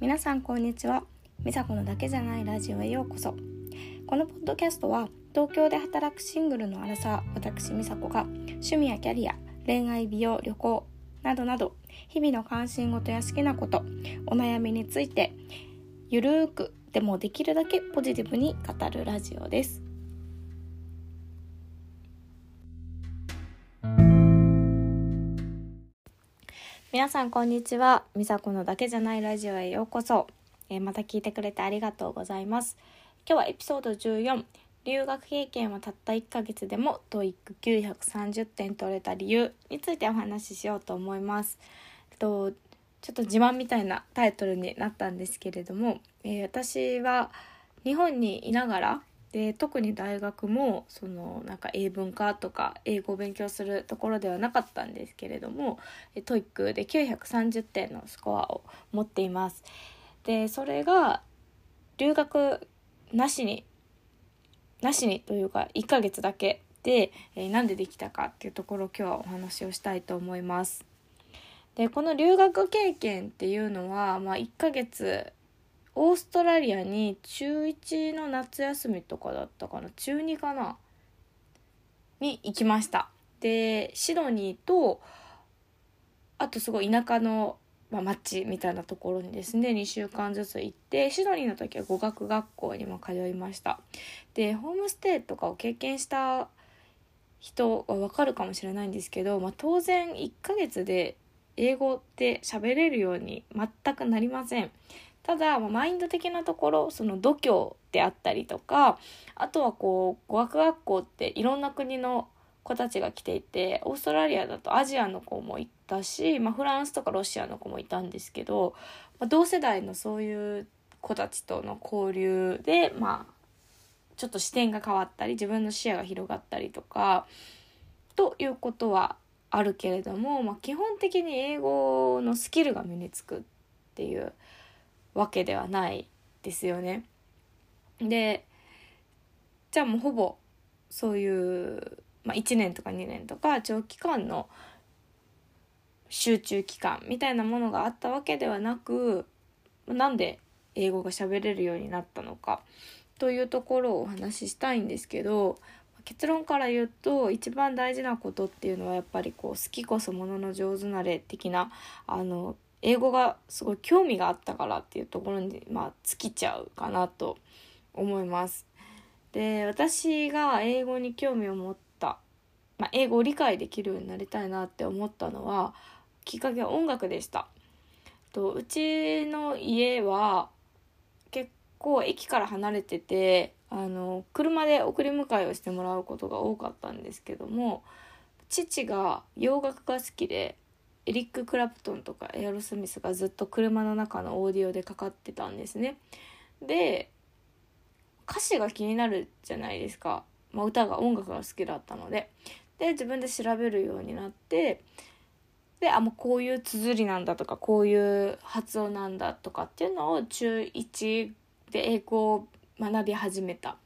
皆さんこんにちは。美佐子のだけじゃないラジオへようこそ。このポッドキャストは東京で働くシングルのアラサー私美佐子が趣味やキャリア恋愛美容旅行などなど日々の関心事や好きなことお悩みについてゆるーくでもできるだけポジティブに語るラジオです。皆さんこんにちは。美佐子のだけじゃないラジオへようこそ、えーまた聞いてくれてありがとうございます。今日はエピソード14留学経験はたった1ヶ月でも TOEIC930 点取れた理由。についてお話ししようと思います。とちょっと自慢みたいなタイトルになったんですけれども、えー私は日本にいながらで特に大学もそのなんか英文科とか英語を勉強するところではなかったんですけれどもえ TOEIC で930点のスコアを持っています。でそれが留学なしになしにというか1ヶ月だけで、えーなんでできたかっていうところを今日はお話をしたいと思います。でこの留学経験っていうのは、まあ、1ヶ月オーストラリアに中1の夏休みとかだったかな中2かな？に行きました。でシドニーとあとすごい田舎の、まあ、町みたいなところにですね2週間ずつ行ってシドニーの時は語学学校にも通いました。でホームステイとかを経験した人はわかるかもしれないんですけど、まあ、当然1ヶ月で英語って喋れるように全くなりません。ただ、マインド的なところその度胸であったりとかあとはこう語学学校っていろんな国の子たちが来ていてオーストラリアだとアジアの子もいたし、まあ、フランスとかロシアの子もいたんですけど、まあ、同世代のそういう子たちとの交流でまあちょっと視点が変わったり自分の視野が広がったりとかということはあるけれども、まあ、基本的に英語のスキルが身につくっていうわけではないですよね。でじゃあもうほぼそういう、まあ、1年とか2年とか長期間の集中期間みたいなものがあったわけではなくなんで英語が喋れるようになったのかというところをお話ししたいんですけど結論から言うと一番大事なことっていうのはやっぱりこう好きこそものの上手なれ的なあの英語がすごい興味があったからっていうところにまあ尽きちゃうかなと思います。で私が英語に興味を持った、まあ、英語を理解できるようになりたいなって思ったのはきっかけは音楽でした。とうちの家は結構駅から離れててあの車で送り迎えをしてもらうことが多かったんですけども父が洋楽が好きでエリック・クラプトンとかエアロスミスがずっと車の中のオーディオでかかってたんですね。で歌詞が気になるじゃないですか、まあ、歌が音楽が好きだったので。で自分で調べるようになってであもうこういう綴りなんだとかこういう発音なんだとかっていうのを中1で英語を学び始めた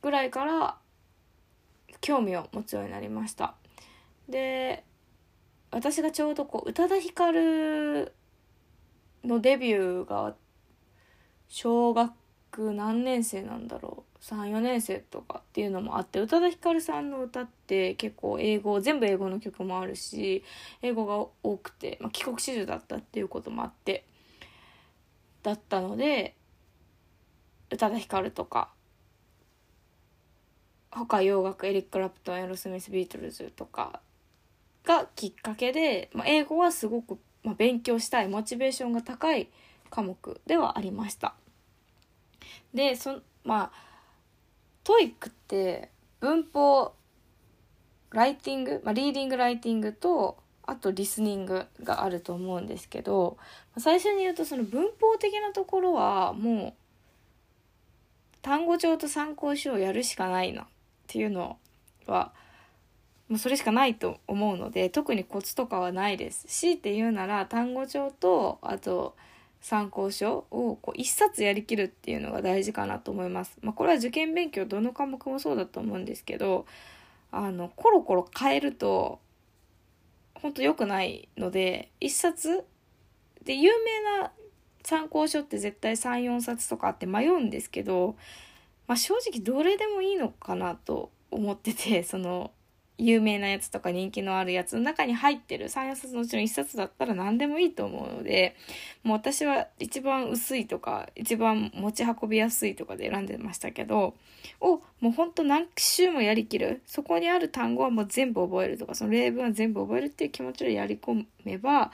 ぐらいから興味を持つようになりました。で私がちょうどこう宇多田ヒカルのデビューが小学何年生なんだろう34年生とかっていうのもあって宇多田ヒカルさんの歌って結構英語全部英語の曲もあるし英語が多くて、まあ、帰国子女だったっていうこともあってだったので宇多田ヒカルとか他洋楽エリック・クラプトンエアロスミス・ビートルズとかがきっかけで、まあ、英語はすごく、まあ、勉強したいモチベーションが高い科目ではありました。でそまあ TOEIC って文法ライティング、まあ、リーディングライティングとあとリスニングがあると思うんですけど最初に言うとその文法的なところはもう単語帳と参考書をやるしかないなっていうのはもうそれしかないと思うので特にコツとかはないです強いて言うなら単語帳とあと参考書をこう一冊やりきるっていうのが大事かなと思います。まあ、これは受験勉強どの科目もそうだと思うんですけどあのコロコロ変えると本当良くないので一冊で有名な参考書って絶対34冊とかあって迷うんですけど、まあ、正直どれでもいいのかなと思ってて その有名なやつとか人気のあるやつの中に入ってる3、4冊のうちの1冊だったら何でもいいと思うので、もう私は一番薄いとか、一番持ち運びやすいとかで選んでましたけど、をもうほんと何週もやりきる。そこにある単語はもう全部覚えるとか、その例文は全部覚えるっていう気持ちでやり込めば、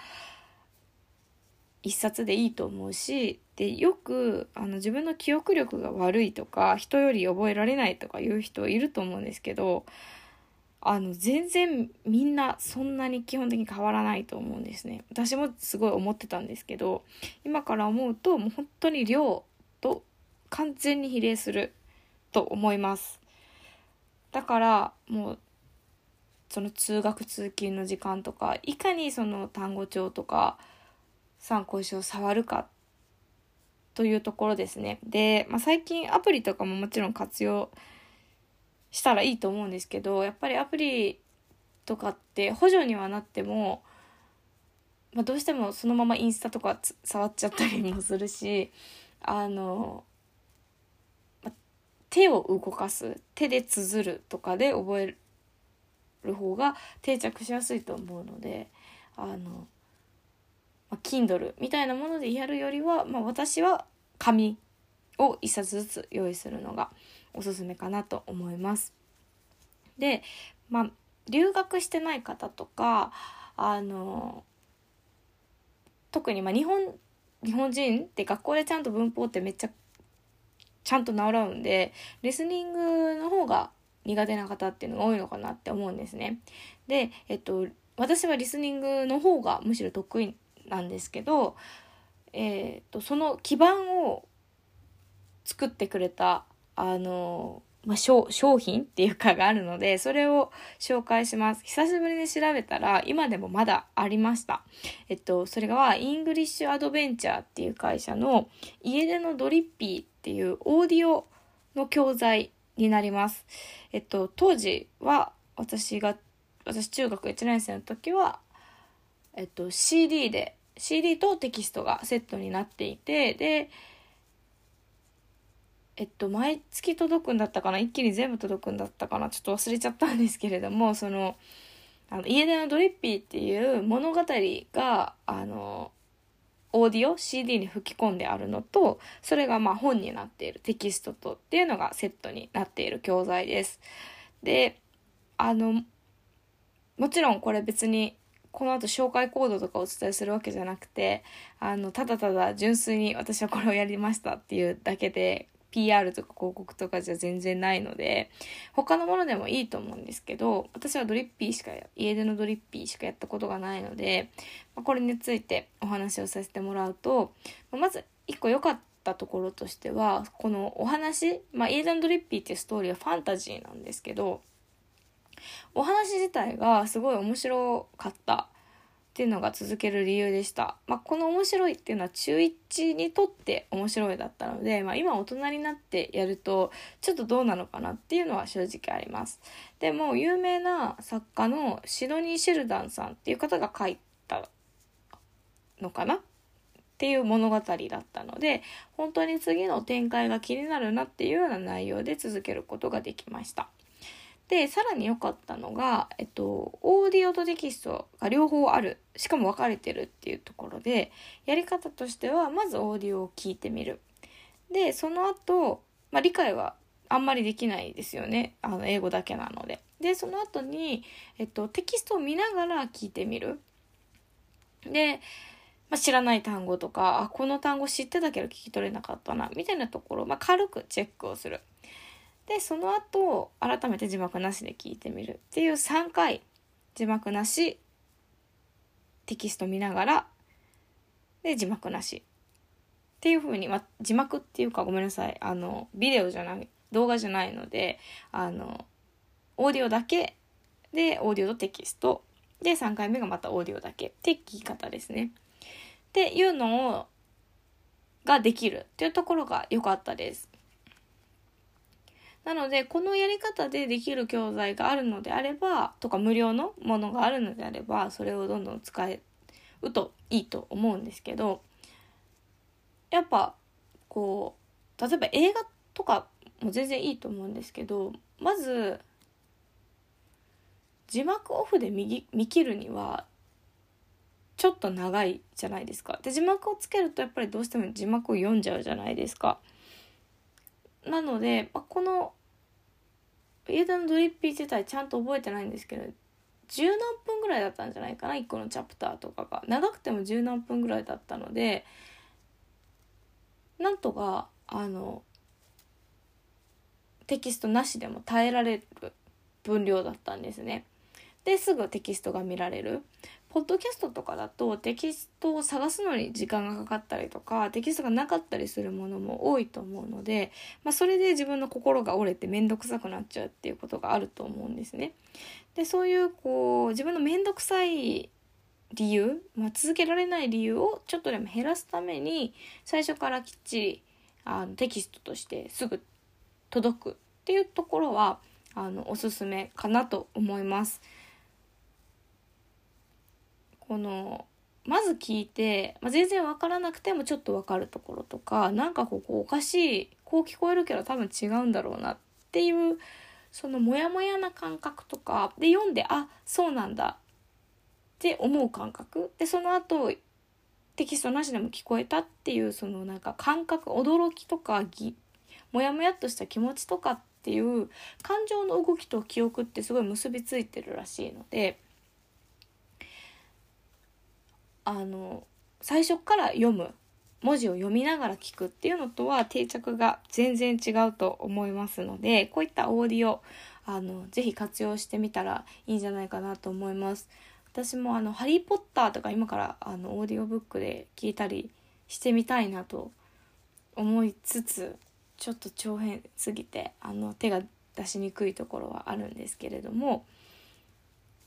一冊でいいと思うしでよくあの自分の記憶力が悪いとか人より覚えられないとかいう人いると思うんですけどあの全然みんなそんなに基本的に変わらないと思うんですね。私もすごい思ってたんですけど今から思うともう本当に量と完全に比例すると思います。だからもうその通学通勤の時間とかいかにその単語帳とか参考書を触るかというところですね。で、まあ、最近アプリとかももちろん活用したらいいと思うんですけどやっぱりアプリとかって補助にはなっても、まあ、どうしてもそのままインスタとか触っちゃったりもするし あの、ま手を動かす手で綴るとかで覚える方が定着しやすいと思うのであの、まあ、Kindle みたいなものでやるよりは、まあ、私は紙を1冊ずつ用意するのがおすすめかなと思います。で、まあ、留学してない方とか、あの、特にまあ日本、日本人って学校でちゃんと文法ってめっちゃちゃんと習うんで、リスニングの方が苦手な方っていうのが多いのかなって思うんですね。で、えっと、私はリスニングの方がむしろ得意なんですけど、えー、っと、その基盤を作ってくれたあの、まあ、商品っていうかがあるので、それを紹介します。久しぶりに調べたら、今でもまだありました。えっと、それが、イングリッシュアドベンチャーっていう会社の、家出のドリッピーっていうオーディオの教材になります。えっと、当時は、私が、私中学1年生の時は、えっと、CD で、CD とテキストがセットになっていて、で、えっと、毎月届くんだったかな？一気に全部届くんだったかな？ちょっと忘れちゃったんですけれども、その、あの、家出のドリッピーっていう物語が、あの、オーディオ CD に吹き込んであるのと、それがまあ本になっている。テキストとっていうのがセットになっている教材です。で、あの、もちろんこれ別にこの後紹介コードとかお伝えするわけじゃなくて、あの、ただただ純粋に私はこれをやりましたっていうだけで PR とか広告とかじゃ全然ないので、他のものでもいいと思うんですけど、私はドリッピーしか、家でのドリッピーしかやったことがないので、ま、これについてお話をさせてもらうと、まず一個良かったところとしては、このお話、まあ、家出のドリッピーっていうストーリーはファンタジーなんですけど、お話自体がすごい面白かったっていうのが続ける理由でした。まあ、この面白いっていうのは中1にとって面白いだったので、まあ、今大人になってやるとちょっとどうなのかなっていうのは正直あります。でも有名な作家のシドニー・シェルダンさんっていう方が書いたのかなっていう物語だったので本当に次の展開が気になるなっていうような内容で続けることができました。で、さらに良かったのが、えっと、オーディオとテキストが両方ある。しかも分かれてるっていうところで、やり方としては、まずオーディオを聞いてみる。で、その後、まあ、理解はあんまりできないですよね。あの、英語だけなので。で、その後に、えっと、テキストを見ながら聞いてみる。で、まあ、知らない単語とか、あ、この単語知ってたけど聞き取れなかったな、みたいなところ、まあ、軽くチェックをする。でその後改めて字幕なしで聞いてみるっていう3回字幕なしテキスト見ながらで字幕なしっていう風に、ま、字幕っていうかごめんなさいあのビデオじゃない動画じゃないのであのオーディオだけでオーディオとテキストで3回目がまたオーディオだけって聞き方ですね。っていうのをができるっていうところが良かったです。なので、このやり方でできる教材があるのであれば、とか無料のものがあるのであれば、それをどんどん使うといいと思うんですけど、やっぱこう例えば映画とかも全然いいと思うんですけどまず字幕オフで見見切るにはちょっと長いじゃないですか。で字幕をつけるとやっぱりどうしても字幕を読んじゃうじゃないですか。なので、まあ、この家田のドリッピー自体ちゃんと覚えてないんですけど十何分ぐらいだったんじゃないかな1個のチャプターとかが長くても十何分ぐらいだったのでなんとかあのテキストなしでも耐えられる分量だったんですね。ですぐテキストが見られる。ポッドキャストとかだとテキストを探すのに時間がかかったりとかテキストがなかったりするものも多いと思うので、まあ、それで自分の心が折れて面倒くさくなっちゃうっていうことがあると思うんですね。でそういうこう自分の面倒くさい理由、まあ、続けられない理由をちょっとでも減らすために最初からきっちりあのテキストとしてすぐ届くっていうところはあのおすすめかなと思います。このまず聞いて、まあ、全然分からなくてもちょっと分かるところとか何かここおかしいこう聞こえるけど多分違うんだろうなっていうそのモヤモヤな感覚とかで読んであそうなんだって思う感覚。でその後テキストなしでも聞こえたっていうそのなんか感覚驚きとかぎモヤモヤっとした気持ちとかっていう感情の動きと記憶ってすごい結びついてるらしいのであの最初から読む文字を読みながら聞くっていうのとは定着が全然違うと思いますのでこういったオーディオあのぜひ活用してみたらいいんじゃないかなと思います。私もあの「ハリー・ポッター」とか今からあのオーディオブックで聞いたりしてみたいなと思いつつちょっと長編すぎてあの手が出しにくいところはあるんですけれども、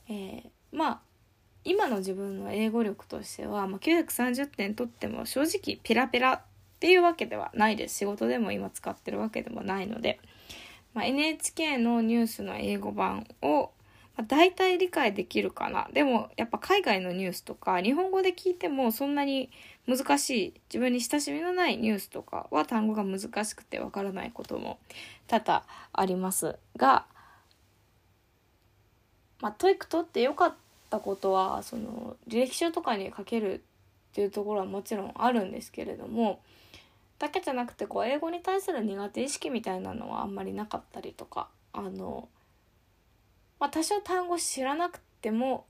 えー、まあ今の自分の英語力としては、まあ、930点取っても正直ペラペラっていうわけではないです。仕事でも今使ってるわけでもないので、まあ、NHK のニュースの英語版を、まあ、大体理解できるかな。でもやっぱ海外のニュースとか日本語で聞いてもそんなに難しい自分に親しみのないニュースとかは単語が難しくてわからないことも多々ありますがまあ、 TOEIC 取ってよかったったことはその履歴書とかに書けるっていうところはもちろんあるんですけれどもだけじゃなくてこう英語に対する苦手意識みたいなのはあんまりなかったりとかあの、まあ、多少単語知らなくても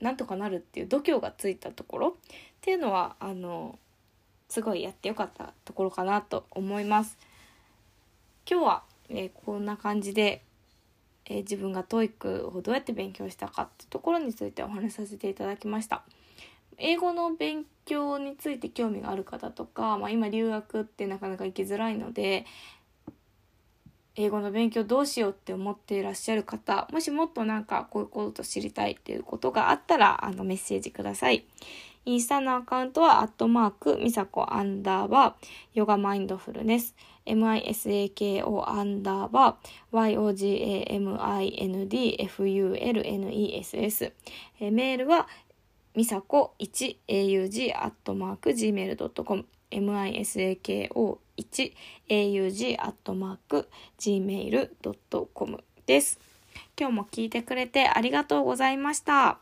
なんとかなるっていう度胸がついたところっていうのはあのすごいやってよかったところかなと思います。今日は、えー、こんな感じでえー、自分が TOEIC をどうやって勉強したかってところについてお話しさせていただきました。英語の勉強について興味がある方とか、まあ、今留学ってなかなか行きづらいので英語の勉強どうしようって思っていらっしゃる方もしもっとなんかこういうこと知りたいっていうことがあったらあのメッセージください。インスタのアカウントは、アットマーク、みさこアンダーバー、ヨガマインドフルネス、misako アンダーバー、yogamindfulness。メールは、みさこ 1aug アットマーク gmail.com misako 1aug アットマーク gmail.com です。今日も聞いてくれてありがとうございました。